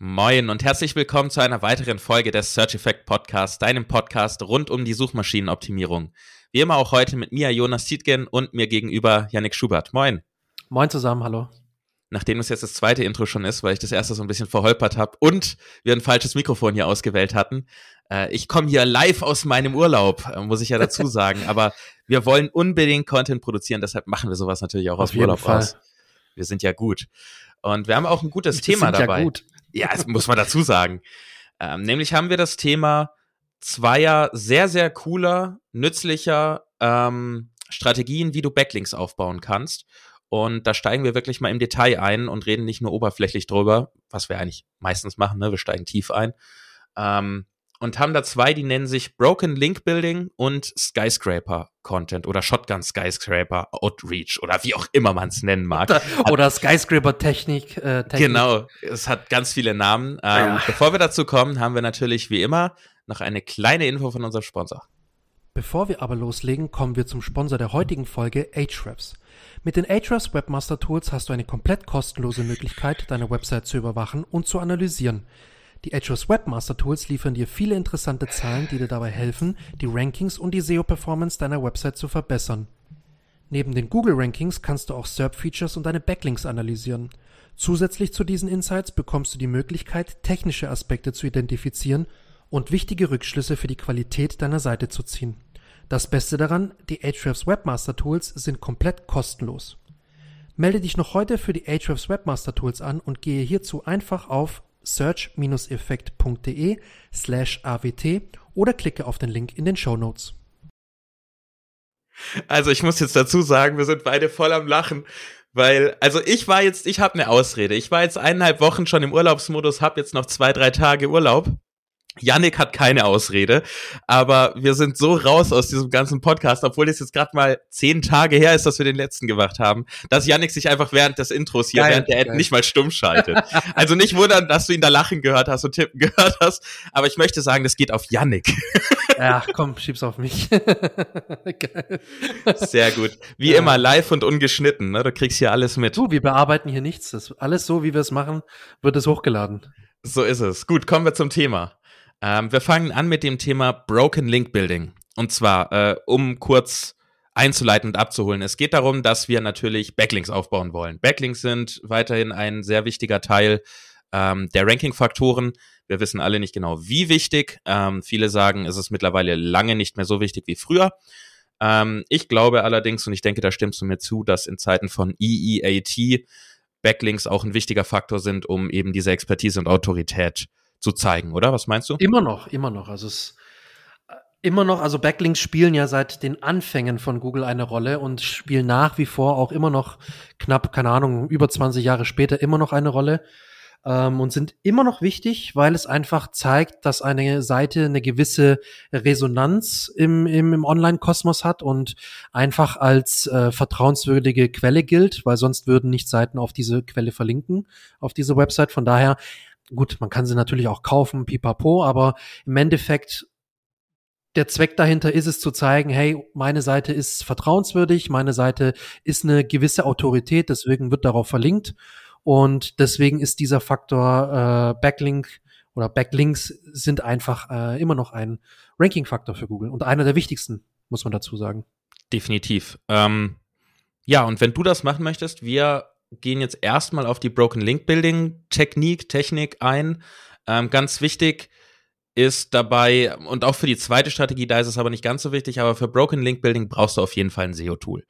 Moin und herzlich willkommen zu einer weiteren Folge des Search Effect Podcasts, deinem Podcast rund um die Suchmaschinenoptimierung. Wie immer auch heute mit mir, Jonas Tietgen und mir gegenüber Yannick Schubert. Moin. Moin zusammen, hallo. Nachdem es jetzt das zweite Intro schon ist, weil ich das erste so ein bisschen verholpert habe und wir ein falsches Mikrofon hier ausgewählt hatten. Äh, ich komme hier live aus meinem Urlaub, äh, muss ich ja dazu sagen. Aber wir wollen unbedingt Content produzieren, deshalb machen wir sowas natürlich auch Auf aus Urlaub Fall. aus. Wir sind ja gut. Und wir haben auch ein gutes wir Thema sind dabei. Ja gut. Ja, das muss man dazu sagen. Ähm, nämlich haben wir das Thema zweier sehr, sehr cooler, nützlicher ähm, Strategien, wie du Backlinks aufbauen kannst. Und da steigen wir wirklich mal im Detail ein und reden nicht nur oberflächlich drüber, was wir eigentlich meistens machen, ne? wir steigen tief ein. Ähm, und haben da zwei, die nennen sich Broken Link Building und Skyscraper Content oder Shotgun Skyscraper Outreach oder wie auch immer man es nennen mag. Oder, oder Skyscraper Technik, äh, Technik. Genau, es hat ganz viele Namen. Ähm, ja. Bevor wir dazu kommen, haben wir natürlich wie immer noch eine kleine Info von unserem Sponsor. Bevor wir aber loslegen, kommen wir zum Sponsor der heutigen Folge, Ahrefs. Mit den Ahrefs Webmaster Tools hast du eine komplett kostenlose Möglichkeit, deine Website zu überwachen und zu analysieren. Die Ahrefs Webmaster Tools liefern dir viele interessante Zahlen, die dir dabei helfen, die Rankings und die SEO-Performance deiner Website zu verbessern. Neben den Google Rankings kannst du auch SERP-Features und deine Backlinks analysieren. Zusätzlich zu diesen Insights bekommst du die Möglichkeit, technische Aspekte zu identifizieren und wichtige Rückschlüsse für die Qualität deiner Seite zu ziehen. Das Beste daran, die Ahrefs Webmaster Tools sind komplett kostenlos. Melde dich noch heute für die Ahrefs Webmaster Tools an und gehe hierzu einfach auf search-effekt.de slash awt oder klicke auf den Link in den Show Notes. Also ich muss jetzt dazu sagen, wir sind beide voll am Lachen, weil, also ich war jetzt, ich habe eine Ausrede. Ich war jetzt eineinhalb Wochen schon im Urlaubsmodus, habe jetzt noch zwei, drei Tage Urlaub Yannick hat keine Ausrede, aber wir sind so raus aus diesem ganzen Podcast, obwohl es jetzt gerade mal zehn Tage her ist, dass wir den letzten gemacht haben, dass Yannick sich einfach während des Intros hier, geil, während der Ad nicht mal stumm schaltet. also nicht wundern, dass du ihn da lachen gehört hast und tippen gehört hast, aber ich möchte sagen, das geht auf Yannick. ja, komm, schieb's auf mich. Sehr gut. Wie ja. immer, live und ungeschnitten, ne? Du kriegst hier alles mit. Du, wir bearbeiten hier nichts. Das alles so, wie wir es machen, wird es hochgeladen. So ist es. Gut, kommen wir zum Thema. Ähm, wir fangen an mit dem Thema Broken Link Building. Und zwar, äh, um kurz einzuleiten und abzuholen. Es geht darum, dass wir natürlich Backlinks aufbauen wollen. Backlinks sind weiterhin ein sehr wichtiger Teil ähm, der Ranking-Faktoren. Wir wissen alle nicht genau, wie wichtig. Ähm, viele sagen, es ist mittlerweile lange nicht mehr so wichtig wie früher. Ähm, ich glaube allerdings, und ich denke, da stimmst du mir zu, dass in Zeiten von EEAT Backlinks auch ein wichtiger Faktor sind, um eben diese Expertise und Autorität zu zeigen, oder? Was meinst du? Immer noch, immer noch. Also es äh, immer noch, also Backlinks spielen ja seit den Anfängen von Google eine Rolle und spielen nach wie vor auch immer noch knapp, keine Ahnung, über 20 Jahre später immer noch eine Rolle ähm, und sind immer noch wichtig, weil es einfach zeigt, dass eine Seite eine gewisse Resonanz im, im, im Online-Kosmos hat und einfach als äh, vertrauenswürdige Quelle gilt, weil sonst würden nicht Seiten auf diese Quelle verlinken, auf diese Website. Von daher Gut, man kann sie natürlich auch kaufen, pipapo, aber im Endeffekt der Zweck dahinter ist es zu zeigen, hey, meine Seite ist vertrauenswürdig, meine Seite ist eine gewisse Autorität, deswegen wird darauf verlinkt und deswegen ist dieser Faktor äh, Backlink oder Backlinks sind einfach äh, immer noch ein Ranking-Faktor für Google und einer der wichtigsten, muss man dazu sagen. Definitiv. Ähm, ja, und wenn du das machen möchtest, wir gehen jetzt erstmal auf die Broken Link Building Technik, Technik ein. Ähm, ganz wichtig ist dabei, und auch für die zweite Strategie, da ist es aber nicht ganz so wichtig, aber für Broken Link Building brauchst du auf jeden Fall ein SEO-Tool.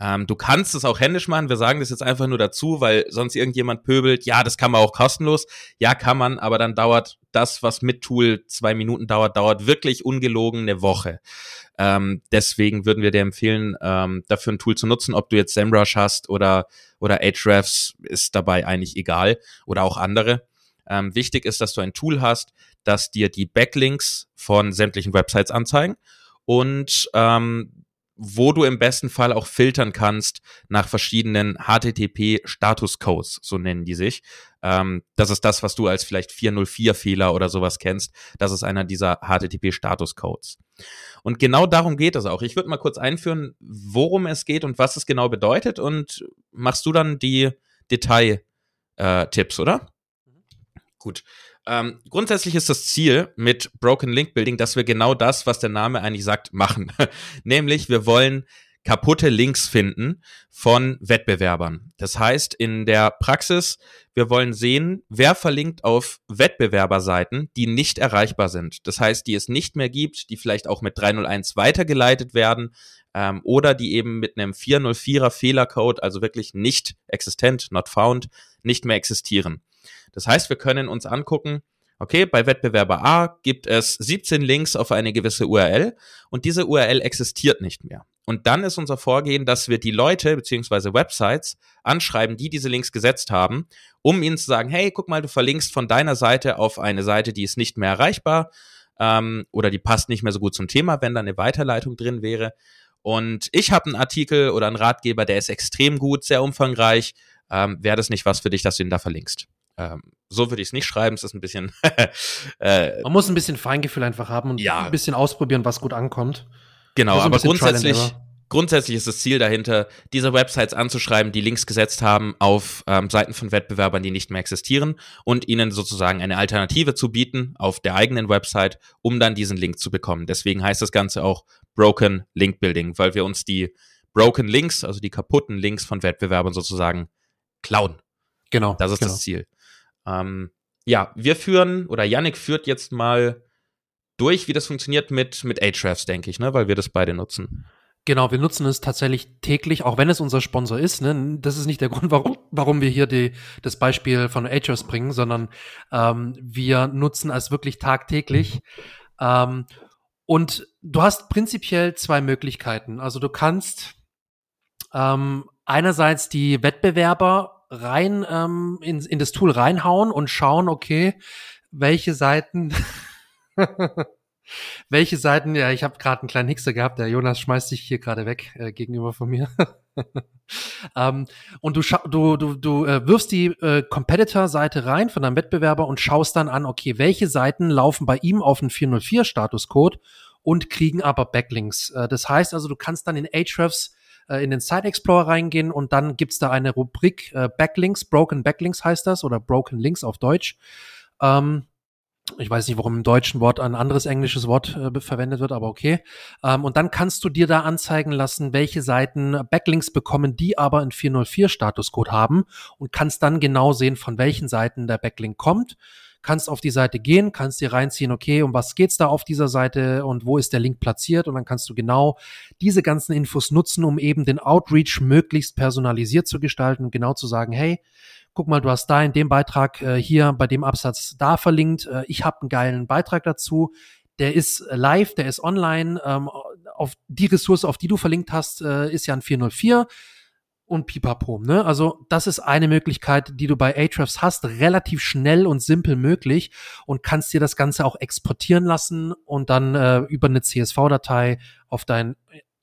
Ähm, du kannst es auch händisch machen. Wir sagen das jetzt einfach nur dazu, weil sonst irgendjemand pöbelt. Ja, das kann man auch kostenlos. Ja, kann man, aber dann dauert das, was mit Tool zwei Minuten dauert, dauert wirklich ungelogen eine Woche. Ähm, deswegen würden wir dir empfehlen, ähm, dafür ein Tool zu nutzen. Ob du jetzt SEMrush hast oder, oder Ahrefs, ist dabei eigentlich egal. Oder auch andere. Ähm, wichtig ist, dass du ein Tool hast, das dir die Backlinks von sämtlichen Websites anzeigen und ähm, wo du im besten Fall auch filtern kannst nach verschiedenen HTTP-Status-Codes, so nennen die sich. Ähm, das ist das, was du als vielleicht 404-Fehler oder sowas kennst. Das ist einer dieser HTTP-Status-Codes. Und genau darum geht es auch. Ich würde mal kurz einführen, worum es geht und was es genau bedeutet und machst du dann die Detail-Tipps, äh, oder? Gut. Ähm, grundsätzlich ist das Ziel mit Broken Link Building, dass wir genau das, was der Name eigentlich sagt, machen. Nämlich, wir wollen kaputte Links finden von Wettbewerbern. Das heißt, in der Praxis, wir wollen sehen, wer verlinkt auf Wettbewerberseiten, die nicht erreichbar sind. Das heißt, die es nicht mehr gibt, die vielleicht auch mit 301 weitergeleitet werden ähm, oder die eben mit einem 404er Fehlercode, also wirklich nicht existent, not found, nicht mehr existieren. Das heißt, wir können uns angucken, Okay, bei Wettbewerber A gibt es 17 Links auf eine gewisse URL und diese URL existiert nicht mehr. Und dann ist unser Vorgehen, dass wir die Leute beziehungsweise Websites anschreiben, die diese Links gesetzt haben, um ihnen zu sagen, hey, guck mal, du verlinkst von deiner Seite auf eine Seite, die ist nicht mehr erreichbar ähm, oder die passt nicht mehr so gut zum Thema, wenn da eine Weiterleitung drin wäre. Und ich habe einen Artikel oder einen Ratgeber, der ist extrem gut, sehr umfangreich. Ähm, Wäre das nicht was für dich, dass du ihn da verlinkst? Ähm, so würde ich es nicht schreiben, es ist ein bisschen. äh, Man muss ein bisschen Feingefühl einfach haben und ja. ein bisschen ausprobieren, was gut ankommt. Genau, aber grundsätzlich, grundsätzlich ist das Ziel dahinter, diese Websites anzuschreiben, die Links gesetzt haben auf ähm, Seiten von Wettbewerbern, die nicht mehr existieren und ihnen sozusagen eine Alternative zu bieten auf der eigenen Website, um dann diesen Link zu bekommen. Deswegen heißt das Ganze auch Broken Link Building, weil wir uns die Broken Links, also die kaputten Links von Wettbewerbern sozusagen klauen. Genau. Das ist genau. das Ziel. Ähm, ja, wir führen, oder Yannick führt jetzt mal durch, wie das funktioniert mit, mit Ahrefs, denke ich, ne, weil wir das beide nutzen. Genau, wir nutzen es tatsächlich täglich, auch wenn es unser Sponsor ist. Ne? Das ist nicht der Grund, warum, warum wir hier die, das Beispiel von Ahrefs bringen, sondern ähm, wir nutzen es wirklich tagtäglich. Ähm, und du hast prinzipiell zwei Möglichkeiten. Also du kannst ähm, einerseits die Wettbewerber rein ähm, in, in das Tool reinhauen und schauen, okay, welche Seiten welche Seiten, ja, ich habe gerade einen kleinen Hickser gehabt, der Jonas schmeißt sich hier gerade weg äh, gegenüber von mir. ähm, und du, du, du, du äh, wirfst die äh, Competitor-Seite rein von deinem Wettbewerber und schaust dann an, okay, welche Seiten laufen bei ihm auf einen 404-Statuscode und kriegen aber Backlinks. Äh, das heißt also, du kannst dann in Ahrefs äh, in den Site Explorer reingehen und dann gibt's da eine Rubrik äh, Backlinks, Broken Backlinks heißt das oder Broken Links auf Deutsch. Ähm, ich weiß nicht, warum im deutschen Wort ein anderes englisches Wort äh, verwendet wird, aber okay. Ähm, und dann kannst du dir da anzeigen lassen, welche Seiten Backlinks bekommen, die aber einen 404 Statuscode haben und kannst dann genau sehen, von welchen Seiten der Backlink kommt kannst auf die Seite gehen, kannst dir reinziehen, okay, um was geht's da auf dieser Seite und wo ist der Link platziert? Und dann kannst du genau diese ganzen Infos nutzen, um eben den Outreach möglichst personalisiert zu gestalten und genau zu sagen, hey, guck mal, du hast da in dem Beitrag äh, hier bei dem Absatz da verlinkt, äh, ich habe einen geilen Beitrag dazu, der ist live, der ist online, ähm, auf die Ressource, auf die du verlinkt hast, äh, ist ja ein 404 und pipapo. Ne? Also das ist eine Möglichkeit, die du bei Ahrefs hast, relativ schnell und simpel möglich und kannst dir das Ganze auch exportieren lassen und dann äh, über eine CSV-Datei auf dein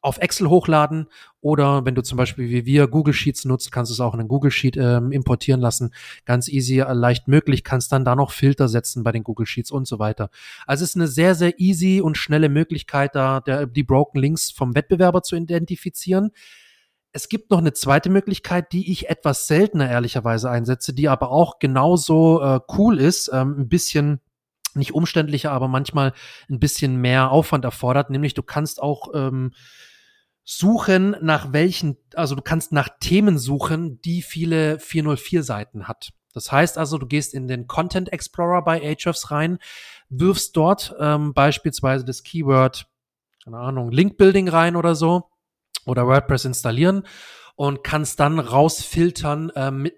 auf Excel hochladen oder wenn du zum Beispiel wie wir Google Sheets nutzt, kannst du es auch in einen Google Sheet ähm, importieren lassen. Ganz easy, äh, leicht möglich, kannst dann da noch Filter setzen bei den Google Sheets und so weiter. Also es ist eine sehr, sehr easy und schnelle Möglichkeit, da der, die Broken Links vom Wettbewerber zu identifizieren. Es gibt noch eine zweite Möglichkeit, die ich etwas seltener ehrlicherweise einsetze, die aber auch genauso äh, cool ist, ähm, ein bisschen nicht umständlicher, aber manchmal ein bisschen mehr Aufwand erfordert, nämlich du kannst auch ähm, suchen nach welchen, also du kannst nach Themen suchen, die viele 404 Seiten hat. Das heißt also, du gehst in den Content Explorer bei Ahrefs rein, wirfst dort ähm, beispielsweise das Keyword, keine Ahnung, Link Building rein oder so oder WordPress installieren und kannst dann rausfiltern, ähm, mit,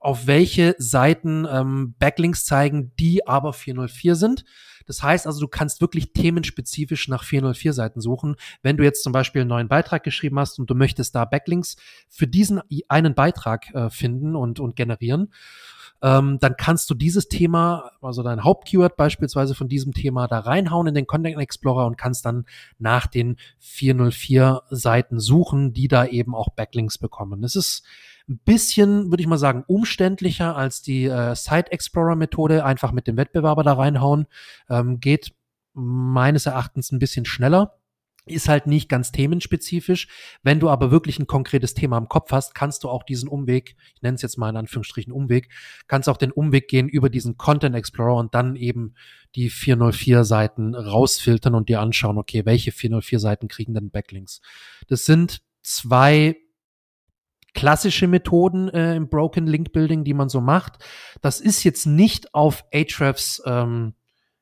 auf welche Seiten ähm, Backlinks zeigen, die aber 404 sind. Das heißt also, du kannst wirklich themenspezifisch nach 404 Seiten suchen. Wenn du jetzt zum Beispiel einen neuen Beitrag geschrieben hast und du möchtest da Backlinks für diesen einen Beitrag äh, finden und, und generieren, ähm, dann kannst du dieses Thema, also dein Hauptkeyword beispielsweise von diesem Thema da reinhauen in den Content Explorer und kannst dann nach den 404 Seiten suchen, die da eben auch Backlinks bekommen. Das ist ein bisschen, würde ich mal sagen, umständlicher als die äh, Site Explorer Methode, einfach mit dem Wettbewerber da reinhauen. Ähm, geht meines Erachtens ein bisschen schneller. Ist halt nicht ganz themenspezifisch. Wenn du aber wirklich ein konkretes Thema im Kopf hast, kannst du auch diesen Umweg, ich nenne es jetzt mal in Anführungsstrichen Umweg, kannst auch den Umweg gehen über diesen Content Explorer und dann eben die 404 Seiten rausfiltern und dir anschauen, okay, welche 404 Seiten kriegen denn Backlinks? Das sind zwei klassische Methoden äh, im Broken Link Building, die man so macht. Das ist jetzt nicht auf Ahrefs ähm,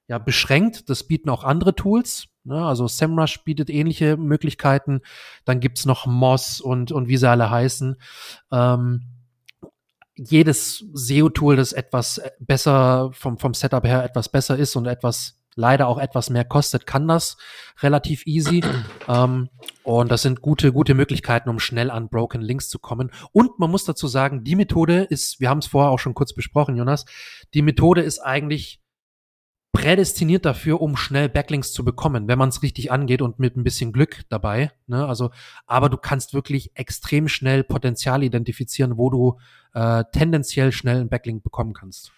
ja, beschränkt. Das bieten auch andere Tools. Ne? Also SEMrush bietet ähnliche Möglichkeiten. Dann gibt's noch Moz und, und wie sie alle heißen. Ähm, jedes SEO-Tool, das etwas besser vom, vom Setup her etwas besser ist und etwas leider auch etwas mehr kostet, kann das relativ easy. ähm, und das sind gute, gute Möglichkeiten, um schnell an Broken Links zu kommen. Und man muss dazu sagen, die Methode ist, wir haben es vorher auch schon kurz besprochen, Jonas, die Methode ist eigentlich prädestiniert dafür, um schnell Backlinks zu bekommen, wenn man es richtig angeht und mit ein bisschen Glück dabei. Ne? Also, aber du kannst wirklich extrem schnell Potenzial identifizieren, wo du äh, tendenziell schnell einen Backlink bekommen kannst.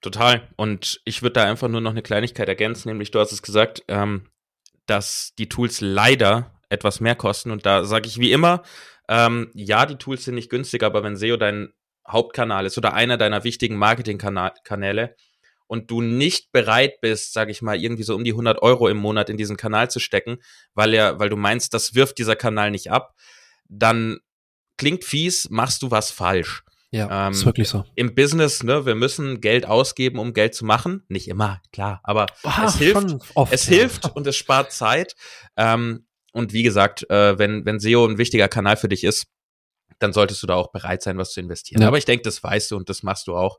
Total. Und ich würde da einfach nur noch eine Kleinigkeit ergänzen, nämlich du hast es gesagt, ähm, dass die Tools leider etwas mehr kosten. Und da sage ich wie immer, ähm, ja, die Tools sind nicht günstig, aber wenn SEO dein Hauptkanal ist oder einer deiner wichtigen Marketingkanäle, und du nicht bereit bist, sage ich mal, irgendwie so um die 100 Euro im Monat in diesen Kanal zu stecken, weil er, weil du meinst, das wirft dieser Kanal nicht ab, dann klingt fies, machst du was falsch. Ja, ähm, ist wirklich so. Im Business, ne, wir müssen Geld ausgeben, um Geld zu machen. Nicht immer, klar, aber Ach, es hilft, oft, es ja. hilft und es spart Zeit. Ähm, und wie gesagt, äh, wenn, wenn SEO ein wichtiger Kanal für dich ist, dann solltest du da auch bereit sein, was zu investieren. Ja. Aber ich denke, das weißt du und das machst du auch.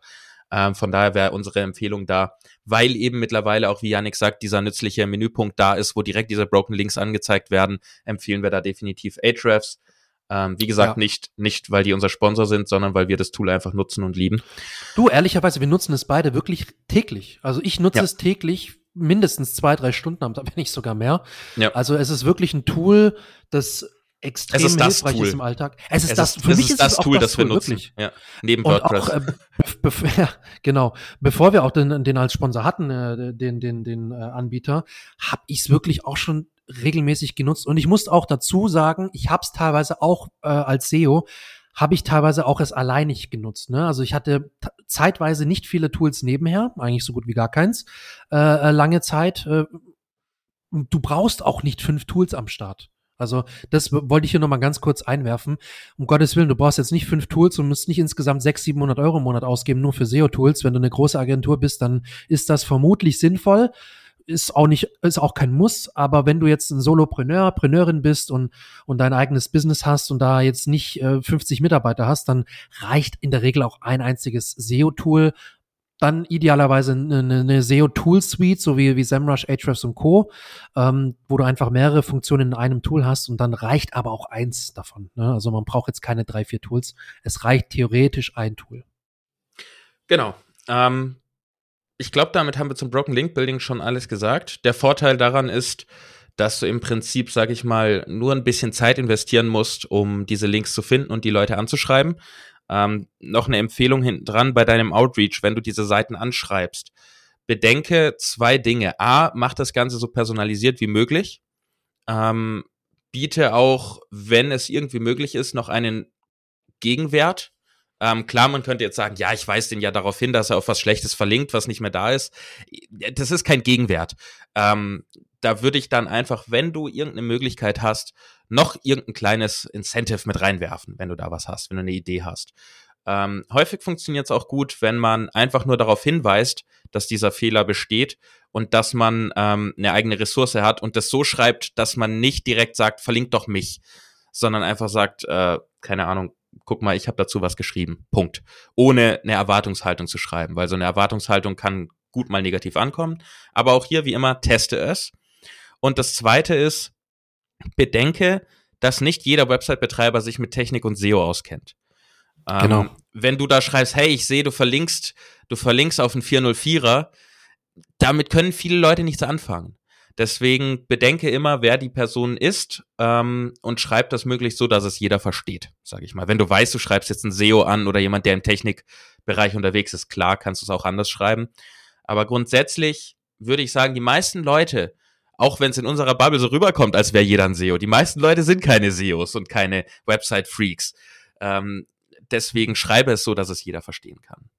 Ähm, von daher wäre unsere Empfehlung da, weil eben mittlerweile auch, wie Yannick sagt, dieser nützliche Menüpunkt da ist, wo direkt diese Broken Links angezeigt werden, empfehlen wir da definitiv Ahrefs. Ähm, wie gesagt, ja. nicht, nicht, weil die unser Sponsor sind, sondern weil wir das Tool einfach nutzen und lieben. Du, ehrlicherweise, wir nutzen es beide wirklich täglich. Also ich nutze ja. es täglich mindestens zwei, drei Stunden am Tag, wenn nicht sogar mehr. Ja. Also es ist wirklich ein Tool, das extrem es ist das hilfreich Tool. ist im Alltag. Es ist es das, ist, für mich ist das, Tool, das, wir nutzen. Wirklich. Ja, neben WordPress. Auch, äh, ja, genau. Bevor wir auch den, den als Sponsor hatten, äh, den, den, den äh, Anbieter, habe ich es wirklich auch schon regelmäßig genutzt. Und ich muss auch dazu sagen, ich habe es teilweise auch äh, als SEO, habe ich teilweise auch es alleinig genutzt. Ne? Also ich hatte zeitweise nicht viele Tools nebenher, eigentlich so gut wie gar keins, äh, äh lange Zeit. Äh, du brauchst auch nicht fünf Tools am Start. Also das wollte ich hier nochmal ganz kurz einwerfen. Um Gottes Willen, du brauchst jetzt nicht fünf Tools und musst nicht insgesamt 600, 700 Euro im Monat ausgeben, nur für SEO-Tools. Wenn du eine große Agentur bist, dann ist das vermutlich sinnvoll. Ist auch nicht, ist auch kein Muss, aber wenn du jetzt ein Solopreneur, Preneurin bist und, und dein eigenes Business hast und da jetzt nicht äh, 50 Mitarbeiter hast, dann reicht in der Regel auch ein einziges SEO-Tool, dann idealerweise eine, eine SEO-Tool-Suite, so wie, wie SEMrush, Ahrefs und Co., ähm, wo du einfach mehrere Funktionen in einem Tool hast und dann reicht aber auch eins davon. Ne? Also man braucht jetzt keine drei, vier Tools. Es reicht theoretisch ein Tool. Genau. Ähm, ich glaube, damit haben wir zum Broken Link Building schon alles gesagt. Der Vorteil daran ist, dass du im Prinzip, sag ich mal, nur ein bisschen Zeit investieren musst, um diese Links zu finden und die Leute anzuschreiben. Ähm, noch eine Empfehlung hinten dran bei deinem Outreach, wenn du diese Seiten anschreibst. Bedenke zwei Dinge. A, mach das Ganze so personalisiert wie möglich. Ähm, biete auch, wenn es irgendwie möglich ist, noch einen Gegenwert. Ähm, klar, man könnte jetzt sagen, ja, ich weise den ja darauf hin, dass er auf was Schlechtes verlinkt, was nicht mehr da ist. Das ist kein Gegenwert. Ähm, da würde ich dann einfach, wenn du irgendeine Möglichkeit hast, noch irgendein kleines Incentive mit reinwerfen, wenn du da was hast, wenn du eine Idee hast. Ähm, häufig funktioniert es auch gut, wenn man einfach nur darauf hinweist, dass dieser Fehler besteht und dass man ähm, eine eigene Ressource hat und das so schreibt, dass man nicht direkt sagt, verlink doch mich, sondern einfach sagt, äh, keine Ahnung, guck mal, ich habe dazu was geschrieben. Punkt. Ohne eine Erwartungshaltung zu schreiben, weil so eine Erwartungshaltung kann gut mal negativ ankommen. Aber auch hier, wie immer, teste es. Und das zweite ist, bedenke, dass nicht jeder Website-Betreiber sich mit Technik und SEO auskennt. Ähm, genau. Wenn du da schreibst, hey, ich sehe, du verlinkst, du verlinkst auf einen 404er, damit können viele Leute nichts anfangen. Deswegen bedenke immer, wer die Person ist ähm, und schreib das möglichst so, dass es jeder versteht, sage ich mal. Wenn du weißt, du schreibst jetzt einen SEO an oder jemand, der im Technikbereich unterwegs ist, klar, kannst du es auch anders schreiben. Aber grundsätzlich würde ich sagen, die meisten Leute, auch wenn es in unserer Bubble so rüberkommt, als wäre jeder ein SEO. Die meisten Leute sind keine SEOs und keine Website-Freaks. Ähm, deswegen schreibe es so, dass es jeder verstehen kann.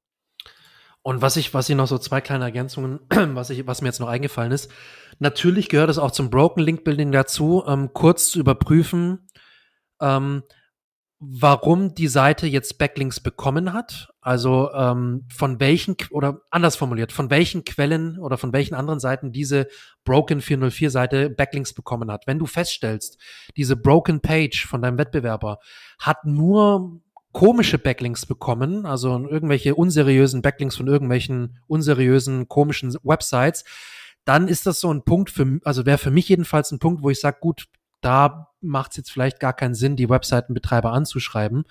Und was ich, was ich noch so zwei kleine Ergänzungen, was ich, was mir jetzt noch eingefallen ist. Natürlich gehört es auch zum Broken Link Building dazu, ähm, kurz zu überprüfen, ähm, warum die Seite jetzt Backlinks bekommen hat. Also ähm, von welchen oder anders formuliert, von welchen Quellen oder von welchen anderen Seiten diese Broken 404 Seite Backlinks bekommen hat. Wenn du feststellst, diese Broken Page von deinem Wettbewerber hat nur komische Backlinks bekommen, also irgendwelche unseriösen Backlinks von irgendwelchen unseriösen komischen Websites, dann ist das so ein Punkt für, also wäre für mich jedenfalls ein Punkt, wo ich sage, gut, da macht es jetzt vielleicht gar keinen Sinn, die Webseitenbetreiber anzuschreiben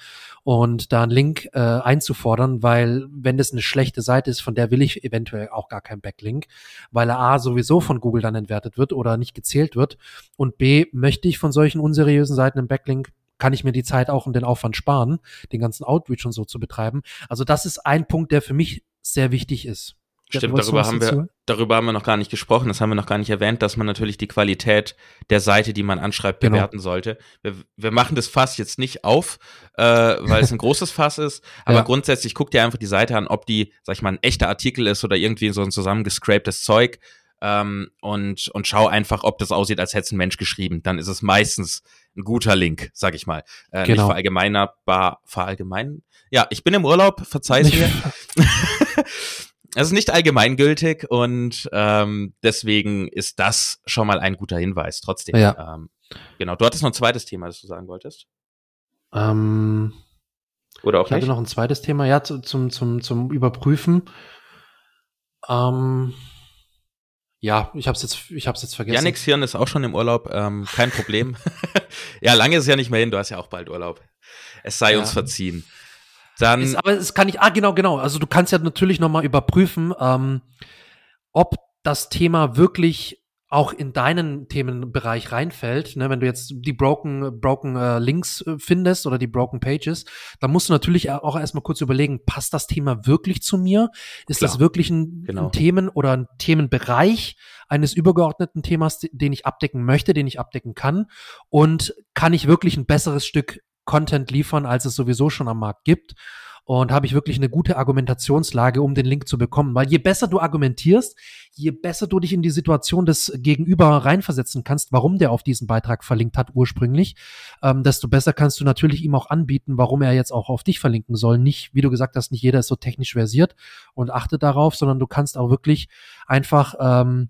und da einen Link äh, einzufordern, weil wenn das eine schlechte Seite ist, von der will ich eventuell auch gar keinen Backlink, weil er A sowieso von Google dann entwertet wird oder nicht gezählt wird und B möchte ich von solchen unseriösen Seiten einen Backlink kann ich mir die Zeit auch und den Aufwand sparen, den ganzen Outreach und so zu betreiben. Also das ist ein Punkt, der für mich sehr wichtig ist. Stimmt, darüber haben wir, darüber haben wir noch gar nicht gesprochen, das haben wir noch gar nicht erwähnt, dass man natürlich die Qualität der Seite, die man anschreibt, genau. bewerten sollte. Wir, wir machen das Fass jetzt nicht auf, äh, weil es ein großes Fass ist, aber ja. grundsätzlich guck dir einfach die Seite an, ob die, sag ich mal, ein echter Artikel ist oder irgendwie so ein zusammengescraptes Zeug ähm, und, und schau einfach, ob das aussieht, als hätte es ein Mensch geschrieben. Dann ist es meistens ein guter Link, sag ich mal. Äh, genau. Nicht verallgemeinerbar, verallgemein. Ja, ich bin im Urlaub, verzeih's mir. es ist nicht allgemeingültig und ähm, deswegen ist das schon mal ein guter Hinweis. Trotzdem. Ja. Ähm, genau. Du hattest noch ein zweites Thema, das du sagen wolltest. Ähm, Oder auch ich nicht? hatte noch ein zweites Thema, ja, zu, zum, zum, zum Überprüfen. Ähm, ja, ich hab's jetzt, ich hab's jetzt vergessen. Yannick's Hirn ist auch schon im Urlaub, ähm, kein Problem. ja, lange ist ja nicht mehr hin, du hast ja auch bald Urlaub. Es sei ja. uns verziehen. Dann ist, aber es kann ich, ah, genau, genau. Also du kannst ja natürlich nochmal überprüfen, ähm, ob das Thema wirklich auch in deinen Themenbereich reinfällt, ne, wenn du jetzt die broken broken äh, Links äh, findest oder die broken Pages, dann musst du natürlich auch erstmal kurz überlegen, passt das Thema wirklich zu mir? Ist Klar. das wirklich ein, genau. ein Themen oder ein Themenbereich eines übergeordneten Themas, den ich abdecken möchte, den ich abdecken kann und kann ich wirklich ein besseres Stück Content liefern, als es sowieso schon am Markt gibt. Und habe ich wirklich eine gute Argumentationslage, um den Link zu bekommen. Weil je besser du argumentierst, je besser du dich in die Situation des Gegenüber reinversetzen kannst, warum der auf diesen Beitrag verlinkt hat ursprünglich, ähm, desto besser kannst du natürlich ihm auch anbieten, warum er jetzt auch auf dich verlinken soll. Nicht, wie du gesagt hast, nicht jeder ist so technisch versiert und achtet darauf, sondern du kannst auch wirklich einfach ähm,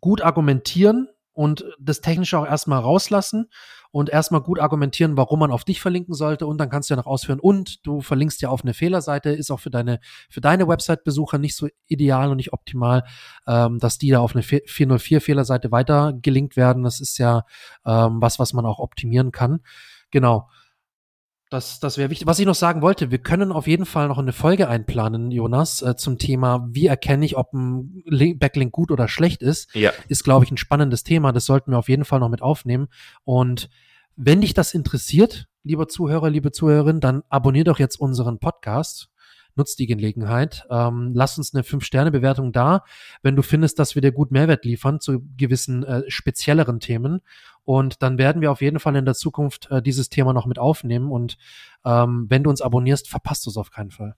gut argumentieren und das Technische auch erstmal rauslassen und erstmal gut argumentieren, warum man auf dich verlinken sollte und dann kannst du ja noch ausführen und du verlinkst ja auf eine Fehlerseite, ist auch für deine, für deine Website-Besucher nicht so ideal und nicht optimal, ähm, dass die da auf eine 404 Fehlerseite weiter gelinkt werden. Das ist ja ähm, was, was man auch optimieren kann. Genau. Das, das wäre wichtig. Was ich noch sagen wollte, wir können auf jeden Fall noch eine Folge einplanen, Jonas, äh, zum Thema, wie erkenne ich, ob ein Backlink gut oder schlecht ist. Ja. Ist, glaube ich, ein spannendes Thema. Das sollten wir auf jeden Fall noch mit aufnehmen. Und wenn dich das interessiert, lieber Zuhörer, liebe Zuhörerin, dann abonnier doch jetzt unseren Podcast nutzt die Gelegenheit. Ähm, lass uns eine Fünf-Sterne-Bewertung da, wenn du findest, dass wir dir gut Mehrwert liefern zu gewissen äh, spezielleren Themen. Und dann werden wir auf jeden Fall in der Zukunft äh, dieses Thema noch mit aufnehmen. Und ähm, wenn du uns abonnierst, verpasst du es auf keinen Fall.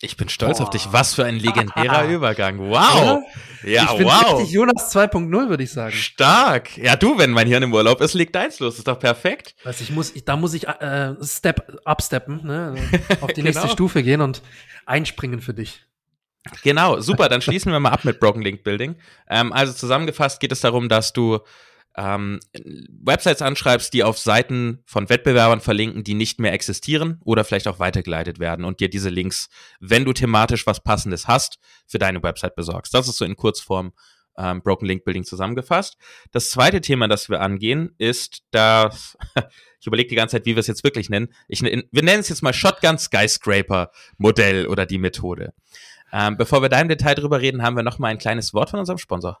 Ich bin stolz Boah. auf dich. Was für ein legendärer Übergang. Wow. Ja, ich bin wow. richtig Jonas 2.0, würde ich sagen. Stark. Ja, du, wenn mein Hirn im Urlaub ist, legt deins los. Ist doch perfekt. Weiß ich muss, ich, da muss ich äh, Step upsteppen, ne? auf die genau. nächste Stufe gehen und einspringen für dich. Genau, super. Dann schließen wir mal ab mit Broken Link Building. Ähm, also zusammengefasst geht es darum, dass du ähm, Websites anschreibst, die auf Seiten von Wettbewerbern verlinken, die nicht mehr existieren oder vielleicht auch weitergeleitet werden und dir diese Links, wenn du thematisch was Passendes hast, für deine Website besorgst. Das ist so in Kurzform ähm, Broken Link Building zusammengefasst. Das zweite Thema, das wir angehen, ist das, ich überlege die ganze Zeit, wie wir es jetzt wirklich nennen. Ich, wir nennen es jetzt mal Shotgun Skyscraper Modell oder die Methode. Ähm, bevor wir da im Detail drüber reden, haben wir noch mal ein kleines Wort von unserem Sponsor.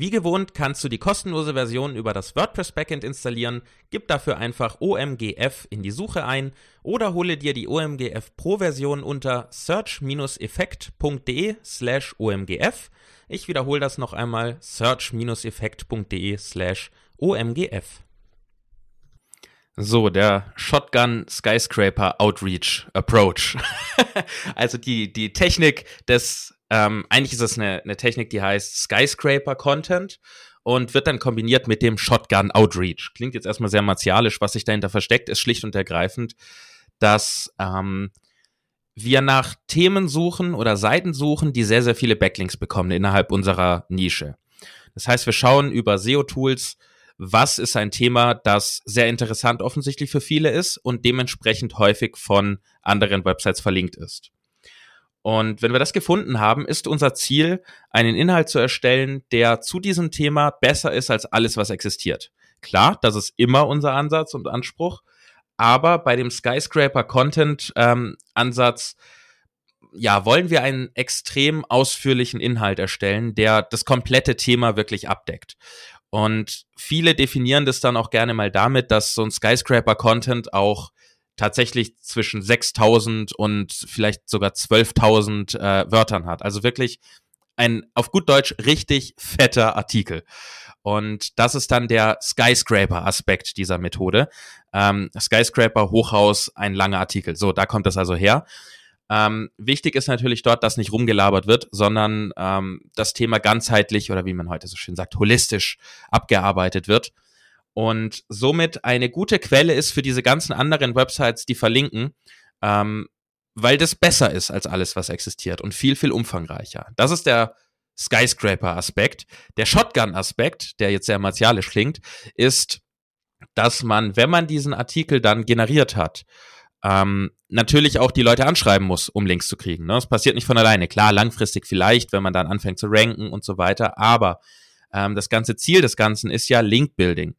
Wie gewohnt kannst du die kostenlose Version über das WordPress Backend installieren, gib dafür einfach OMGF in die Suche ein oder hole dir die OMGF Pro Version unter search-effekt.de slash OMGF. Ich wiederhole das noch einmal, search-effekt.de slash OMGF. So, der Shotgun Skyscraper Outreach Approach. also die, die Technik des ähm, eigentlich ist es eine, eine Technik, die heißt Skyscraper Content und wird dann kombiniert mit dem Shotgun Outreach. Klingt jetzt erstmal sehr martialisch, was sich dahinter versteckt, ist schlicht und ergreifend, dass ähm, wir nach Themen suchen oder Seiten suchen, die sehr, sehr viele Backlinks bekommen innerhalb unserer Nische. Das heißt, wir schauen über SEO-Tools, was ist ein Thema, das sehr interessant offensichtlich für viele ist und dementsprechend häufig von anderen Websites verlinkt ist. Und wenn wir das gefunden haben, ist unser Ziel, einen Inhalt zu erstellen, der zu diesem Thema besser ist als alles, was existiert. Klar, das ist immer unser Ansatz und Anspruch, aber bei dem Skyscraper Content ähm, ja, wollen wir einen extrem ausführlichen Inhalt erstellen, der das komplette Thema wirklich abdeckt. Und viele definieren das dann auch gerne mal damit, dass so ein Skyscraper Content auch tatsächlich zwischen 6000 und vielleicht sogar 12.000 äh, Wörtern hat. Also wirklich ein auf gut Deutsch richtig fetter Artikel. Und das ist dann der Skyscraper-Aspekt dieser Methode. Ähm, Skyscraper, Hochhaus, ein langer Artikel. So, da kommt das also her. Ähm, wichtig ist natürlich dort, dass nicht rumgelabert wird, sondern ähm, das Thema ganzheitlich oder wie man heute so schön sagt, holistisch abgearbeitet wird und somit eine gute Quelle ist für diese ganzen anderen Websites, die verlinken, ähm, weil das besser ist als alles, was existiert und viel, viel umfangreicher. Das ist der Skyscraper-Aspekt. Der Shotgun-Aspekt, der jetzt sehr martialisch klingt, ist, dass man, wenn man diesen Artikel dann generiert hat, ähm, natürlich auch die Leute anschreiben muss, um Links zu kriegen. Ne? Das passiert nicht von alleine. Klar, langfristig vielleicht, wenn man dann anfängt zu ranken und so weiter, aber ähm, das ganze Ziel des Ganzen ist ja Link-Building.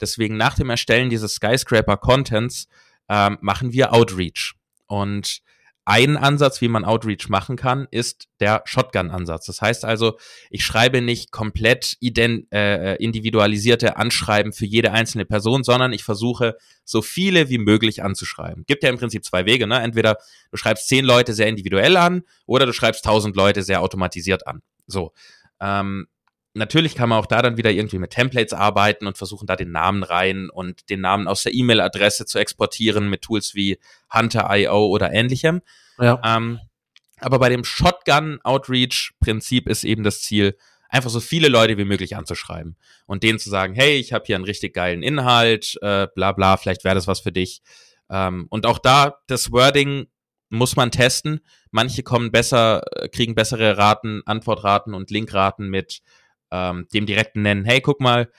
Deswegen nach dem Erstellen dieses Skyscraper-Contents ähm, machen wir Outreach. Und ein Ansatz, wie man Outreach machen kann, ist der Shotgun-Ansatz. Das heißt also, ich schreibe nicht komplett ident äh, individualisierte Anschreiben für jede einzelne Person, sondern ich versuche, so viele wie möglich anzuschreiben. Gibt ja im Prinzip zwei Wege. Ne? Entweder du schreibst zehn Leute sehr individuell an oder du schreibst tausend Leute sehr automatisiert an. So. Ähm, natürlich kann man auch da dann wieder irgendwie mit Templates arbeiten und versuchen da den Namen rein und den Namen aus der E-Mail-Adresse zu exportieren mit Tools wie Hunter.io oder ähnlichem. Ja. Ähm, aber bei dem Shotgun-Outreach-Prinzip ist eben das Ziel, einfach so viele Leute wie möglich anzuschreiben und denen zu sagen, hey, ich habe hier einen richtig geilen Inhalt, äh, bla bla, vielleicht wäre das was für dich. Ähm, und auch da das Wording muss man testen. Manche kommen besser, äh, kriegen bessere Raten, Antwortraten und Linkraten mit ähm, dem direkten Nennen, hey, guck mal,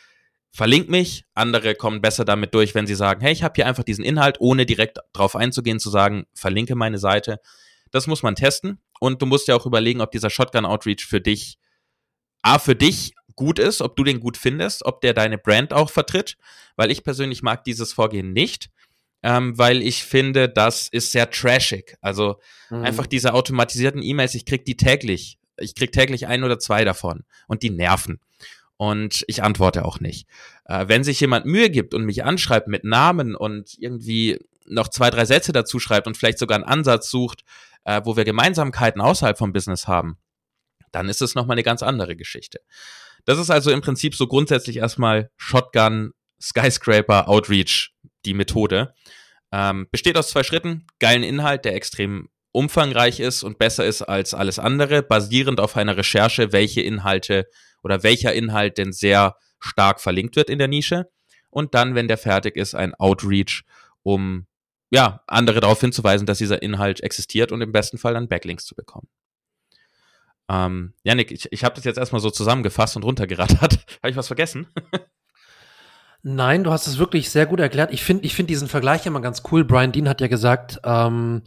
verlink mich. Andere kommen besser damit durch, wenn sie sagen, hey, ich habe hier einfach diesen Inhalt, ohne direkt drauf einzugehen, zu sagen, verlinke meine Seite. Das muss man testen. Und du musst ja auch überlegen, ob dieser Shotgun Outreach für dich, A, für dich gut ist, ob du den gut findest, ob der deine Brand auch vertritt, weil ich persönlich mag dieses Vorgehen nicht, ähm, weil ich finde, das ist sehr trashig. Also mhm. einfach diese automatisierten E-Mails, ich krieg die täglich ich krieg täglich ein oder zwei davon und die nerven. Und ich antworte auch nicht. Äh, wenn sich jemand Mühe gibt und mich anschreibt mit Namen und irgendwie noch zwei, drei Sätze dazu schreibt und vielleicht sogar einen Ansatz sucht, äh, wo wir Gemeinsamkeiten außerhalb vom Business haben, dann ist es nochmal eine ganz andere Geschichte. Das ist also im Prinzip so grundsätzlich erstmal Shotgun, Skyscraper, Outreach, die Methode. Ähm, besteht aus zwei Schritten, geilen Inhalt, der extrem umfangreich ist und besser ist als alles andere, basierend auf einer Recherche, welche Inhalte oder welcher Inhalt denn sehr stark verlinkt wird in der Nische. Und dann, wenn der fertig ist, ein Outreach, um ja, andere darauf hinzuweisen, dass dieser Inhalt existiert und im besten Fall dann Backlinks zu bekommen. Ähm, Janik, ich, ich habe das jetzt erstmal so zusammengefasst und runtergerattert. habe ich was vergessen? Nein, du hast es wirklich sehr gut erklärt. Ich finde ich finde diesen Vergleich immer ganz cool. Brian Dean hat ja gesagt, ähm,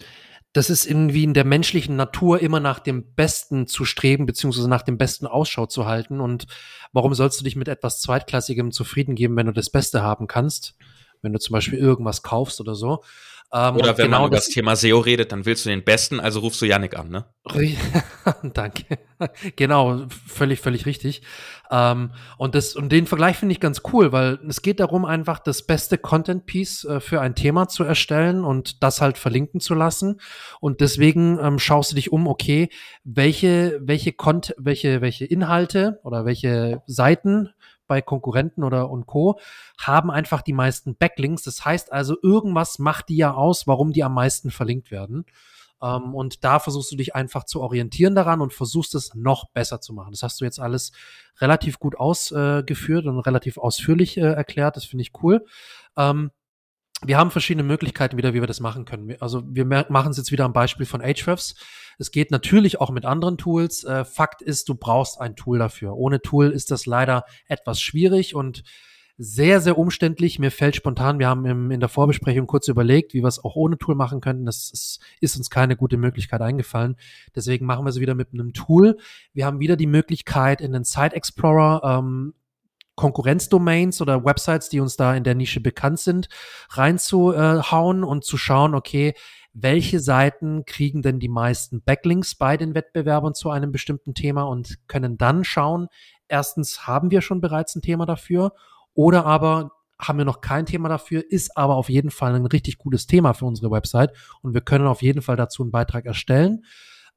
das ist irgendwie in der menschlichen Natur immer nach dem Besten zu streben, beziehungsweise nach dem Besten Ausschau zu halten. Und warum sollst du dich mit etwas Zweitklassigem zufrieden geben, wenn du das Beste haben kannst? Wenn du zum Beispiel irgendwas kaufst oder so. Ähm, Oder wenn genau man über das, das Thema SEO redet, dann willst du den Besten, also rufst du Yannick an, ne? Danke. genau, völlig, völlig richtig. Ähm, und, das, und den Vergleich finde ich ganz cool, weil es geht darum, einfach das beste Content-Piece äh, für ein Thema zu erstellen und das halt verlinken zu lassen. Und deswegen ähm, schaust du dich um, okay, welche, welche, Cont welche, welche Inhalte oder welche Seiten bei Konkurrenten oder und Co. haben einfach die meisten Backlinks. Das heißt also, irgendwas macht die ja aus, warum die am meisten verlinkt werden. Ähm, und da versuchst du dich einfach zu orientieren daran und versuchst es noch besser zu machen. Das hast du jetzt alles relativ gut ausgeführt äh, und relativ ausführlich äh, erklärt. Das finde ich cool. Ähm, wir haben verschiedene Möglichkeiten wieder, wie wir das machen können. Also wir machen es jetzt wieder am Beispiel von Ahrefs. Es geht natürlich auch mit anderen Tools. Äh, Fakt ist, du brauchst ein Tool dafür. Ohne Tool ist das leider etwas schwierig und sehr, sehr umständlich. Mir fällt spontan, wir haben im, in der Vorbesprechung kurz überlegt, wie wir es auch ohne Tool machen könnten. Das ist, ist uns keine gute Möglichkeit eingefallen. Deswegen machen wir es wieder mit einem Tool. Wir haben wieder die Möglichkeit, in den Site Explorer ähm, Konkurrenzdomains oder Websites, die uns da in der Nische bekannt sind, reinzuhauen und zu schauen, okay, welche Seiten kriegen denn die meisten Backlinks bei den Wettbewerbern zu einem bestimmten Thema und können dann schauen, erstens haben wir schon bereits ein Thema dafür oder aber haben wir noch kein Thema dafür, ist aber auf jeden Fall ein richtig gutes Thema für unsere Website und wir können auf jeden Fall dazu einen Beitrag erstellen.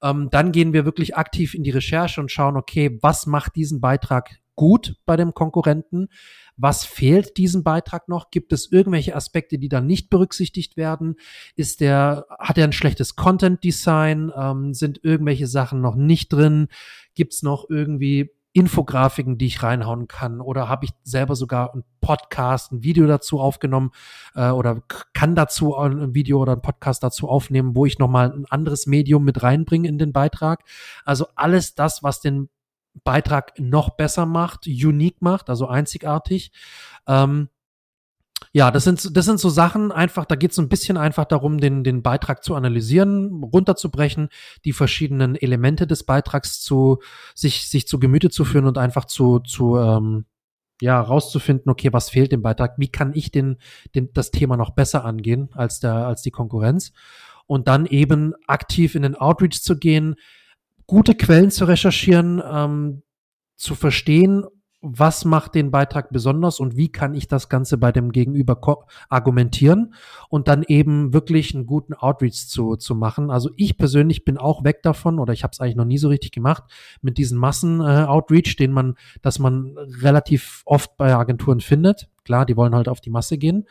Ähm, dann gehen wir wirklich aktiv in die Recherche und schauen, okay, was macht diesen Beitrag gut bei dem Konkurrenten? Was fehlt diesem Beitrag noch? Gibt es irgendwelche Aspekte, die dann nicht berücksichtigt werden? Ist der, hat er ein schlechtes Content Design? Ähm, sind irgendwelche Sachen noch nicht drin? Gibt es noch irgendwie Infografiken, die ich reinhauen kann? Oder habe ich selber sogar ein Podcast, ein Video dazu aufgenommen äh, oder kann dazu ein Video oder ein Podcast dazu aufnehmen, wo ich nochmal ein anderes Medium mit reinbringe in den Beitrag? Also alles das, was den Beitrag noch besser macht, unique macht, also einzigartig. Ähm, ja, das sind, das sind so Sachen einfach, da geht es ein bisschen einfach darum, den, den Beitrag zu analysieren, runterzubrechen, die verschiedenen Elemente des Beitrags zu, sich, sich zu Gemüte zu führen und einfach zu, zu, ähm, ja, rauszufinden, okay, was fehlt dem Beitrag, wie kann ich den, den, das Thema noch besser angehen als der, als die Konkurrenz? Und dann eben aktiv in den Outreach zu gehen, gute Quellen zu recherchieren, ähm, zu verstehen, was macht den Beitrag besonders und wie kann ich das Ganze bei dem Gegenüber argumentieren und dann eben wirklich einen guten Outreach zu, zu machen. Also ich persönlich bin auch weg davon oder ich habe es eigentlich noch nie so richtig gemacht mit diesen Massen-Outreach, äh, den man, dass man relativ oft bei Agenturen findet. Klar, die wollen halt auf die Masse gehen.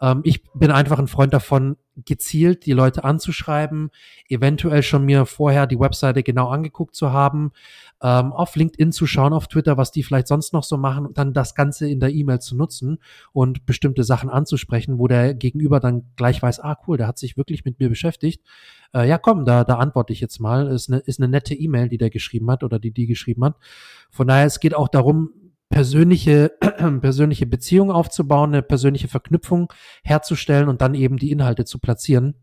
Ähm, ich bin einfach ein Freund davon, gezielt die Leute anzuschreiben, eventuell schon mir vorher die Webseite genau angeguckt zu haben, ähm, auf LinkedIn zu schauen, auf Twitter, was die vielleicht sonst noch so machen und dann das Ganze in der E-Mail zu nutzen und bestimmte Sachen anzusprechen, wo der Gegenüber dann gleich weiß, ah cool, der hat sich wirklich mit mir beschäftigt. Äh, ja komm, da, da antworte ich jetzt mal. Ist eine, ist eine nette E-Mail, die der geschrieben hat oder die die geschrieben hat. Von daher, es geht auch darum, persönliche, persönliche Beziehung aufzubauen, eine persönliche Verknüpfung herzustellen und dann eben die Inhalte zu platzieren.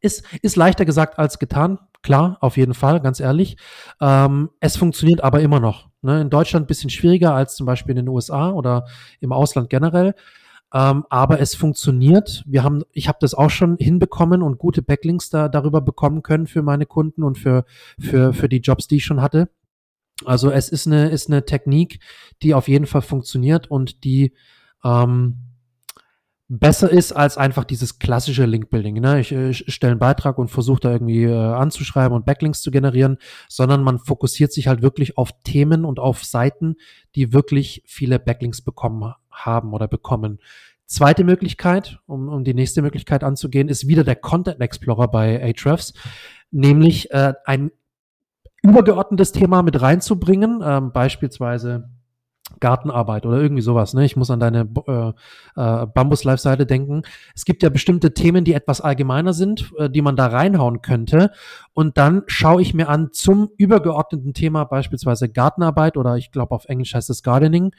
Ist, ist leichter gesagt als getan. Klar, auf jeden Fall, ganz ehrlich. Ähm, es funktioniert aber immer noch. Ne? In Deutschland ein bisschen schwieriger als zum Beispiel in den USA oder im Ausland generell. Ähm, aber es funktioniert. Wir haben, ich habe das auch schon hinbekommen und gute Backlinks da darüber bekommen können für meine Kunden und für für für die Jobs, die ich schon hatte. Also es ist eine, ist eine Technik, die auf jeden Fall funktioniert und die ähm, besser ist als einfach dieses klassische Link-Building. Ne? Ich, ich stelle einen Beitrag und versuche da irgendwie äh, anzuschreiben und Backlinks zu generieren, sondern man fokussiert sich halt wirklich auf Themen und auf Seiten, die wirklich viele Backlinks bekommen haben oder bekommen. Zweite Möglichkeit, um, um die nächste Möglichkeit anzugehen, ist wieder der Content Explorer bei Ahrefs, nämlich äh, ein übergeordnetes Thema mit reinzubringen, ähm, beispielsweise Gartenarbeit oder irgendwie sowas. Ne? Ich muss an deine äh, äh, Bambus-Live-Seite denken. Es gibt ja bestimmte Themen, die etwas allgemeiner sind, äh, die man da reinhauen könnte. Und dann schaue ich mir an zum übergeordneten Thema, beispielsweise Gartenarbeit oder ich glaube auf Englisch heißt es Gardening,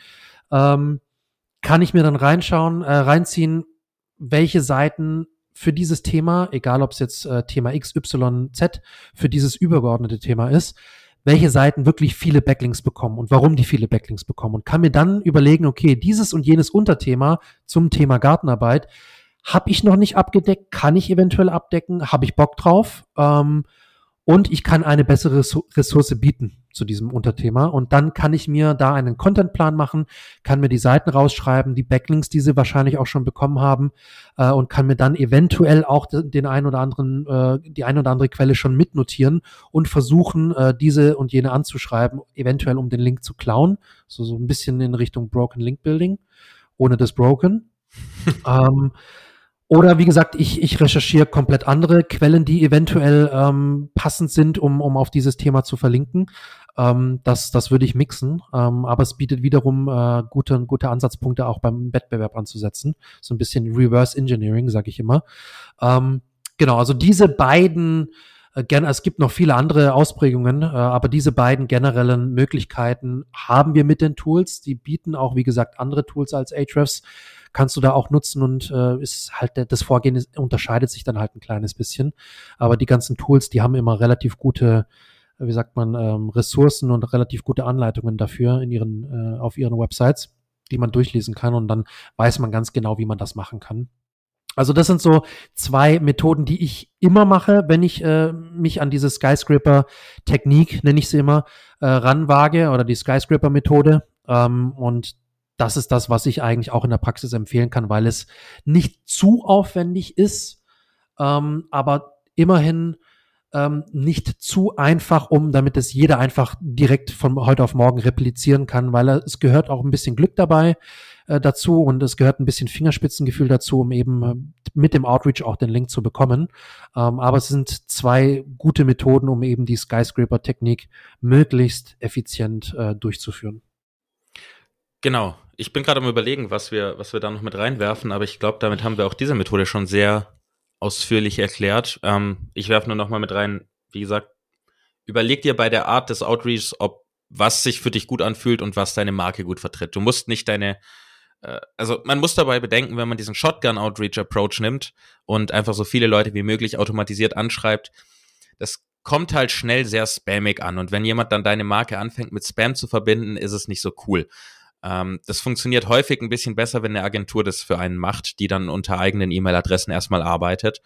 ähm, kann ich mir dann reinschauen, äh, reinziehen, welche Seiten für dieses Thema, egal ob es jetzt äh, Thema X, Y, Z, für dieses übergeordnete Thema ist, welche Seiten wirklich viele Backlinks bekommen und warum die viele Backlinks bekommen. Und kann mir dann überlegen, okay, dieses und jenes Unterthema zum Thema Gartenarbeit habe ich noch nicht abgedeckt, kann ich eventuell abdecken, habe ich Bock drauf ähm, und ich kann eine bessere Ressource bieten zu diesem Unterthema. Und dann kann ich mir da einen Contentplan machen, kann mir die Seiten rausschreiben, die Backlinks, die sie wahrscheinlich auch schon bekommen haben, äh, und kann mir dann eventuell auch den einen oder anderen, äh, die eine oder andere Quelle schon mitnotieren und versuchen, äh, diese und jene anzuschreiben, eventuell um den Link zu klauen. So, so ein bisschen in Richtung Broken Link Building, ohne das Broken. ähm, oder wie gesagt, ich, ich recherchiere komplett andere Quellen, die eventuell ähm, passend sind, um, um auf dieses Thema zu verlinken. Ähm, das, das würde ich mixen, ähm, aber es bietet wiederum äh, gute, gute Ansatzpunkte auch beim Wettbewerb anzusetzen. So ein bisschen Reverse Engineering, sage ich immer. Ähm, genau, also diese beiden äh, es gibt noch viele andere Ausprägungen, äh, aber diese beiden generellen Möglichkeiten haben wir mit den Tools. Die bieten auch, wie gesagt, andere Tools als Ahrefs kannst du da auch nutzen und äh, ist halt das Vorgehen unterscheidet sich dann halt ein kleines bisschen. Aber die ganzen Tools, die haben immer relativ gute, wie sagt man, ähm, Ressourcen und relativ gute Anleitungen dafür in ihren, äh, auf ihren Websites, die man durchlesen kann und dann weiß man ganz genau, wie man das machen kann. Also das sind so zwei Methoden, die ich immer mache, wenn ich äh, mich an diese Skyscraper-Technik, nenne ich sie immer, äh, ranwage oder die Skyscraper-Methode. Ähm, und das ist das, was ich eigentlich auch in der Praxis empfehlen kann, weil es nicht zu aufwendig ist, ähm, aber immerhin ähm, nicht zu einfach, um damit es jeder einfach direkt von heute auf morgen replizieren kann, weil es gehört auch ein bisschen Glück dabei äh, dazu und es gehört ein bisschen Fingerspitzengefühl dazu, um eben äh, mit dem Outreach auch den Link zu bekommen. Ähm, aber es sind zwei gute Methoden, um eben die Skyscraper-Technik möglichst effizient äh, durchzuführen. Genau. Ich bin gerade am überlegen, was wir, was wir da noch mit reinwerfen, aber ich glaube, damit haben wir auch diese Methode schon sehr ausführlich erklärt. Ähm, ich werfe nur noch mal mit rein, wie gesagt, überleg dir bei der Art des Outreachs, ob was sich für dich gut anfühlt und was deine Marke gut vertritt. Du musst nicht deine, äh, also man muss dabei bedenken, wenn man diesen Shotgun-Outreach-Approach nimmt und einfach so viele Leute wie möglich automatisiert anschreibt, das kommt halt schnell sehr spammig an. Und wenn jemand dann deine Marke anfängt mit Spam zu verbinden, ist es nicht so cool. Ähm, das funktioniert häufig ein bisschen besser, wenn eine Agentur das für einen macht, die dann unter eigenen E-Mail-Adressen erstmal arbeitet.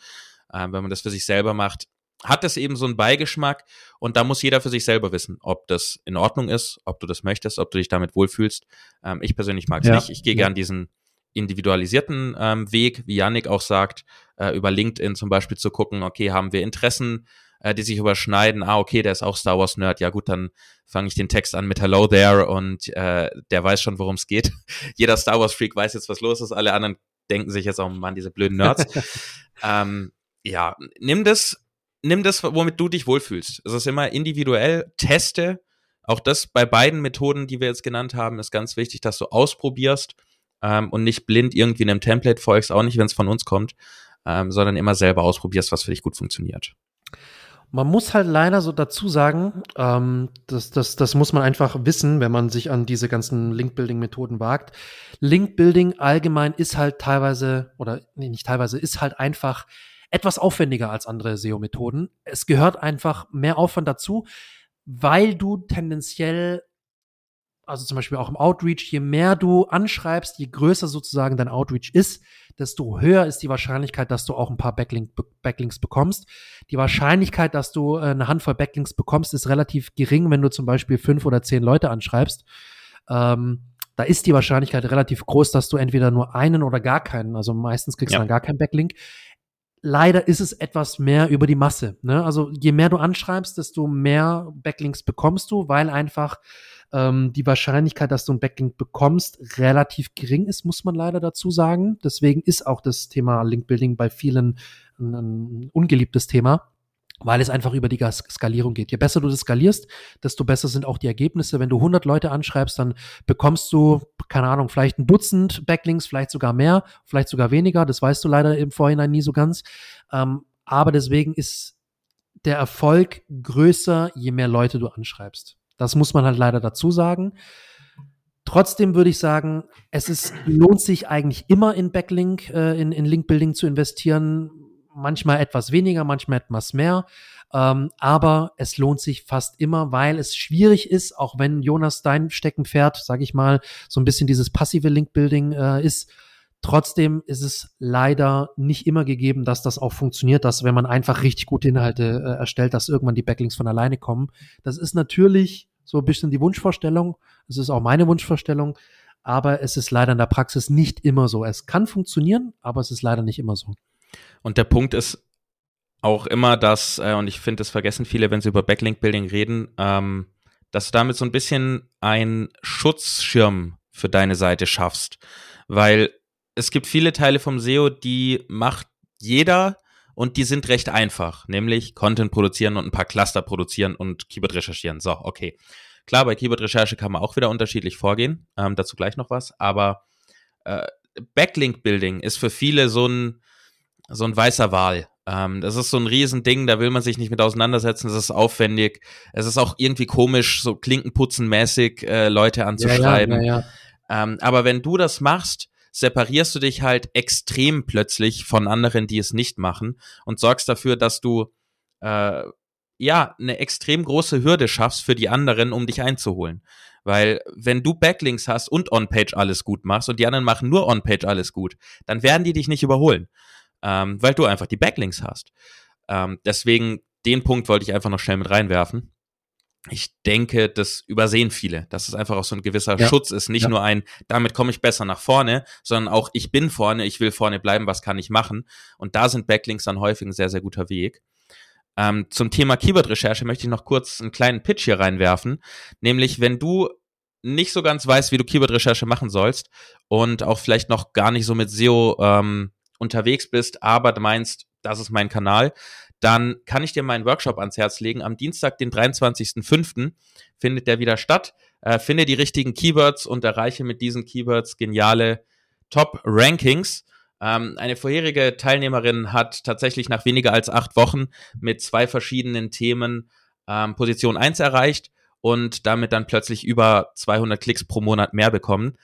Ähm, wenn man das für sich selber macht, hat das eben so einen Beigeschmack und da muss jeder für sich selber wissen, ob das in Ordnung ist, ob du das möchtest, ob du dich damit wohlfühlst. Ähm, ich persönlich mag es ja. nicht. Ich gehe ja. gern diesen individualisierten ähm, Weg, wie Yannick auch sagt, äh, über LinkedIn zum Beispiel zu gucken, okay, haben wir Interessen, äh, die sich überschneiden. Ah, okay, der ist auch Star Wars Nerd. Ja gut, dann fange ich den Text an mit Hello there und äh, der weiß schon, worum es geht. Jeder Star Wars Freak weiß jetzt, was los ist. Alle anderen denken sich jetzt auch, Mann, diese blöden Nerds. ähm, ja, nimm das, nimm das, womit du dich wohlfühlst. Es ist immer individuell. Teste. Auch das bei beiden Methoden, die wir jetzt genannt haben, ist ganz wichtig, dass du ausprobierst ähm, und nicht blind irgendwie einem Template folgst, auch nicht, wenn es von uns kommt, ähm, sondern immer selber ausprobierst, was für dich gut funktioniert. Man muss halt leider so dazu sagen, ähm, das, das, das muss man einfach wissen, wenn man sich an diese ganzen Link-Building-Methoden wagt. Link-Building allgemein ist halt teilweise, oder nee, nicht teilweise, ist halt einfach etwas aufwendiger als andere SEO-Methoden. Es gehört einfach mehr Aufwand dazu, weil du tendenziell also zum Beispiel auch im Outreach, je mehr du anschreibst, je größer sozusagen dein Outreach ist, desto höher ist die Wahrscheinlichkeit, dass du auch ein paar Backlink, Backlinks bekommst. Die Wahrscheinlichkeit, dass du äh, eine Handvoll Backlinks bekommst, ist relativ gering, wenn du zum Beispiel fünf oder zehn Leute anschreibst. Ähm, da ist die Wahrscheinlichkeit relativ groß, dass du entweder nur einen oder gar keinen, also meistens kriegst ja. du dann gar keinen Backlink. Leider ist es etwas mehr über die Masse. Ne? Also je mehr du anschreibst, desto mehr Backlinks bekommst du, weil einfach ähm, die Wahrscheinlichkeit, dass du ein Backlink bekommst, relativ gering ist, muss man leider dazu sagen. Deswegen ist auch das Thema Linkbuilding bei vielen ein, ein ungeliebtes Thema. weil es einfach über die Skalierung geht. Je besser du das skalierst, desto besser sind auch die Ergebnisse. Wenn du 100 Leute anschreibst, dann bekommst du, keine Ahnung, vielleicht ein Dutzend Backlinks, vielleicht sogar mehr, vielleicht sogar weniger. Das weißt du leider im Vorhinein nie so ganz. Ähm, aber deswegen ist der Erfolg größer, je mehr Leute du anschreibst. Das muss man halt leider dazu sagen. Trotzdem würde ich sagen, es ist, lohnt sich eigentlich immer in Backlink, äh, in, in Link-Building zu investieren. Manchmal etwas weniger, manchmal etwas mehr. Ähm, aber es lohnt sich fast immer, weil es schwierig ist, auch wenn Jonas dein Steckenpferd, sage ich mal, so ein bisschen dieses passive Link-Building äh, ist. Trotzdem ist es leider nicht immer gegeben, dass das auch funktioniert, dass wenn man einfach richtig gute Inhalte äh, erstellt, dass irgendwann die Backlinks von alleine kommen. Das ist natürlich so ein bisschen die Wunschvorstellung. Es ist auch meine Wunschvorstellung. Aber es ist leider in der Praxis nicht immer so. Es kann funktionieren, aber es ist leider nicht immer so. Und der Punkt ist auch immer, dass, äh, und ich finde, das vergessen viele, wenn sie über Backlink-Building reden, ähm, dass du damit so ein bisschen einen Schutzschirm für deine Seite schaffst. Weil es gibt viele Teile vom SEO, die macht jeder und die sind recht einfach, nämlich Content produzieren und ein paar Cluster produzieren und Keyword recherchieren. So, okay. Klar, bei Keyword-Recherche kann man auch wieder unterschiedlich vorgehen, ähm, dazu gleich noch was, aber äh, Backlink-Building ist für viele so ein, so ein weißer Wal. Ähm, das ist so ein Riesending, da will man sich nicht mit auseinandersetzen, das ist aufwendig. Es ist auch irgendwie komisch, so klinkenputzenmäßig äh, Leute anzuschreiben. Ja, ja, ja, ähm, aber wenn du das machst, separierst du dich halt extrem plötzlich von anderen, die es nicht machen und sorgst dafür, dass du äh, ja, eine extrem große Hürde schaffst für die anderen, um dich einzuholen. Weil wenn du Backlinks hast und On-Page alles gut machst und die anderen machen nur On-Page alles gut, dann werden die dich nicht überholen, ähm, weil du einfach die Backlinks hast. Ähm, deswegen, den Punkt wollte ich einfach noch schnell mit reinwerfen. Ich denke, das übersehen viele, dass es einfach auch so ein gewisser ja. Schutz ist. Nicht ja. nur ein, damit komme ich besser nach vorne, sondern auch, ich bin vorne, ich will vorne bleiben, was kann ich machen? Und da sind Backlinks dann häufig ein sehr, sehr guter Weg. Ähm, zum Thema Keyword-Recherche möchte ich noch kurz einen kleinen Pitch hier reinwerfen. Nämlich, wenn du nicht so ganz weißt, wie du Keyword-Recherche machen sollst und auch vielleicht noch gar nicht so mit SEO ähm, unterwegs bist, aber meinst, das ist mein Kanal, dann kann ich dir meinen Workshop ans Herz legen. Am Dienstag, den 23.05. findet der wieder statt. Äh, finde die richtigen Keywords und erreiche mit diesen Keywords geniale Top-Rankings. Ähm, eine vorherige Teilnehmerin hat tatsächlich nach weniger als acht Wochen mit zwei verschiedenen Themen ähm, Position 1 erreicht und damit dann plötzlich über 200 Klicks pro Monat mehr bekommen,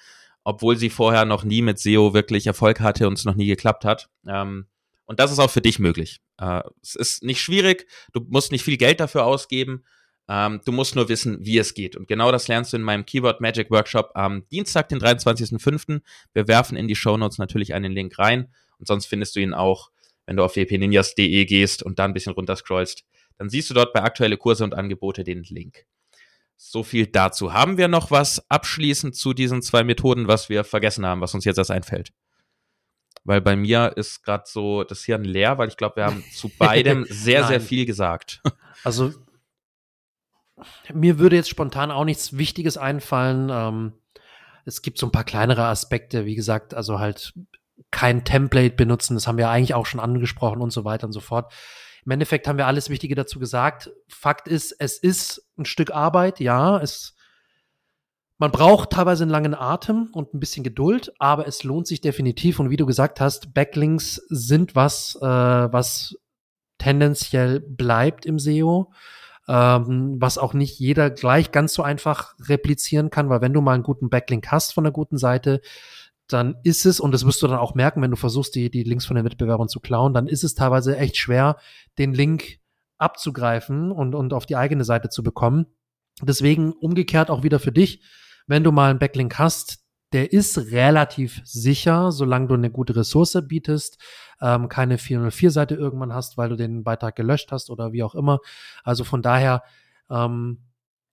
obwohl sie vorher noch nie mit SEO wirklich Erfolg hatte und es noch nie geklappt hat. Ähm, und das ist auch für dich möglich. Äh, es ist nicht schwierig, du musst nicht viel Geld dafür ausgeben, ähm, du musst nur wissen, wie es geht. Und genau das lernst du in meinem Keyword Magic Workshop am Dienstag, den 23.05. Wir werfen in die Show Notes natürlich einen Link rein. Und sonst findest du ihn auch, wenn du auf wpninjas.de gehst und da ein bisschen runterscrollst. Dann siehst du dort bei aktuelle Kurse und Angebote den Link. So viel dazu. Haben wir noch was abschließend zu diesen zwei Methoden, was wir vergessen haben, was uns jetzt erst einfällt? Weil bei mir ist gerade so das Hirn leer, weil ich glaube, wir haben zu beidem sehr, sehr viel gesagt. Also mir würde jetzt spontan auch nichts Wichtiges einfallen. Ähm, es gibt so ein paar kleinere Aspekte, wie gesagt, also halt kein Template benutzen, das haben wir eigentlich auch schon angesprochen und so weiter und so fort. Im Endeffekt haben wir alles Wichtige dazu gesagt. Fakt ist, es ist ein Stück Arbeit, ja, es man braucht teilweise einen langen Atem und ein bisschen Geduld, aber es lohnt sich definitiv. Und wie du gesagt hast, Backlinks sind was, äh, was tendenziell bleibt im SEO ähm, was auch nicht jeder gleich ganz so einfach replizieren kann, weil wenn du mal einen guten Backlink hast von einer guten Seite, dann ist es, und das wirst du dann auch merken, wenn du versuchst, die, die Links von den Wettbewerbern zu klauen, dann ist es teilweise echt schwer, den Link abzugreifen und, und auf die eigene Seite zu bekommen. Deswegen umgekehrt auch wieder für dich, wenn du mal einen Backlink hast, der ist relativ sicher, solange du eine gute Ressource bietest, ähm, keine 404-Seite irgendwann hast, weil du den Beitrag gelöscht hast oder wie auch immer. Also von daher, ähm,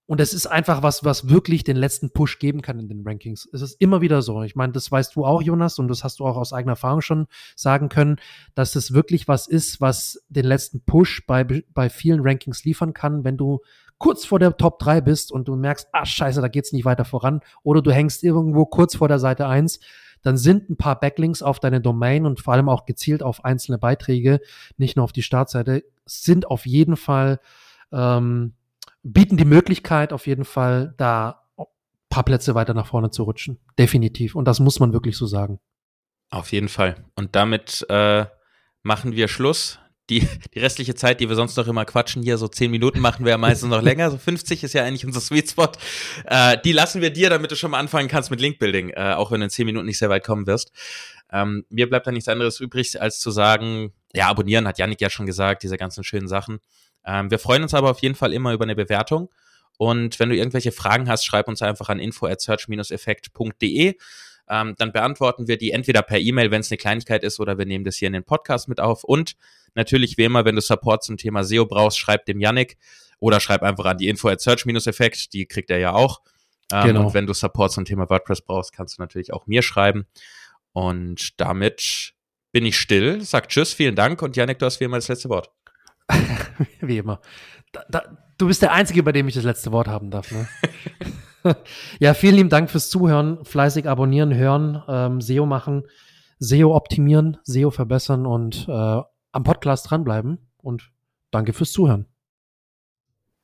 und es ist einfach was, was wirklich den letzten Push geben kann in den Rankings. Es ist immer wieder so. Ich meine, das weißt du auch, Jonas, und das hast du auch aus eigener Erfahrung schon sagen können, dass es wirklich was ist, was den letzten Push bei, bei vielen Rankings liefern kann, wenn du kurz vor der Top 3 bist und du merkst, ah scheiße, da geht's nicht weiter voran, oder du hängst irgendwo kurz vor der Seite 1, dann sind ein paar Backlinks auf deine Domain und vor allem auch gezielt auf einzelne Beiträge, nicht nur auf die Startseite, sind auf jeden Fall, ähm, bieten die Möglichkeit auf jeden Fall, da paar Plätze weiter nach vorne zu rutschen. Definitiv. Und das muss man wirklich so sagen. Auf jeden Fall. Und damit äh, machen wir Schluss. Die, die restliche Zeit, die wir sonst noch immer quatschen, hier so zehn Minuten machen wir ja meistens noch länger. So 50 ist ja eigentlich unser Sweet Spot. Äh, die lassen wir dir, damit du schon mal anfangen kannst mit Linkbuilding, äh, auch wenn du in zehn Minuten nicht sehr weit kommen wirst. Ähm, mir bleibt da nichts anderes übrig, als zu sagen, ja, abonnieren hat Yannick ja schon gesagt, diese ganzen schönen Sachen. Ähm, wir freuen uns aber auf jeden Fall immer über eine Bewertung. Und wenn du irgendwelche Fragen hast, schreib uns einfach an info at search-effekt.de. Ähm, dann beantworten wir die entweder per E-Mail, wenn es eine Kleinigkeit ist, oder wir nehmen das hier in den Podcast mit auf. Und natürlich, wie immer, wenn du Support zum Thema SEO brauchst, schreib dem Yannick oder schreib einfach an die info at search-effekt, die kriegt er ja auch. Ähm, genau. Und wenn du Support zum Thema WordPress brauchst, kannst du natürlich auch mir schreiben. Und damit bin ich still, sag Tschüss, vielen Dank und Yannick, du hast wie immer das letzte Wort. wie immer. Da, da, du bist der Einzige, bei dem ich das letzte Wort haben darf. Ne? ja, vielen lieben Dank fürs Zuhören. Fleißig abonnieren, hören, ähm, SEO machen, SEO optimieren, SEO verbessern und äh, am Podcast dranbleiben. Und danke fürs Zuhören.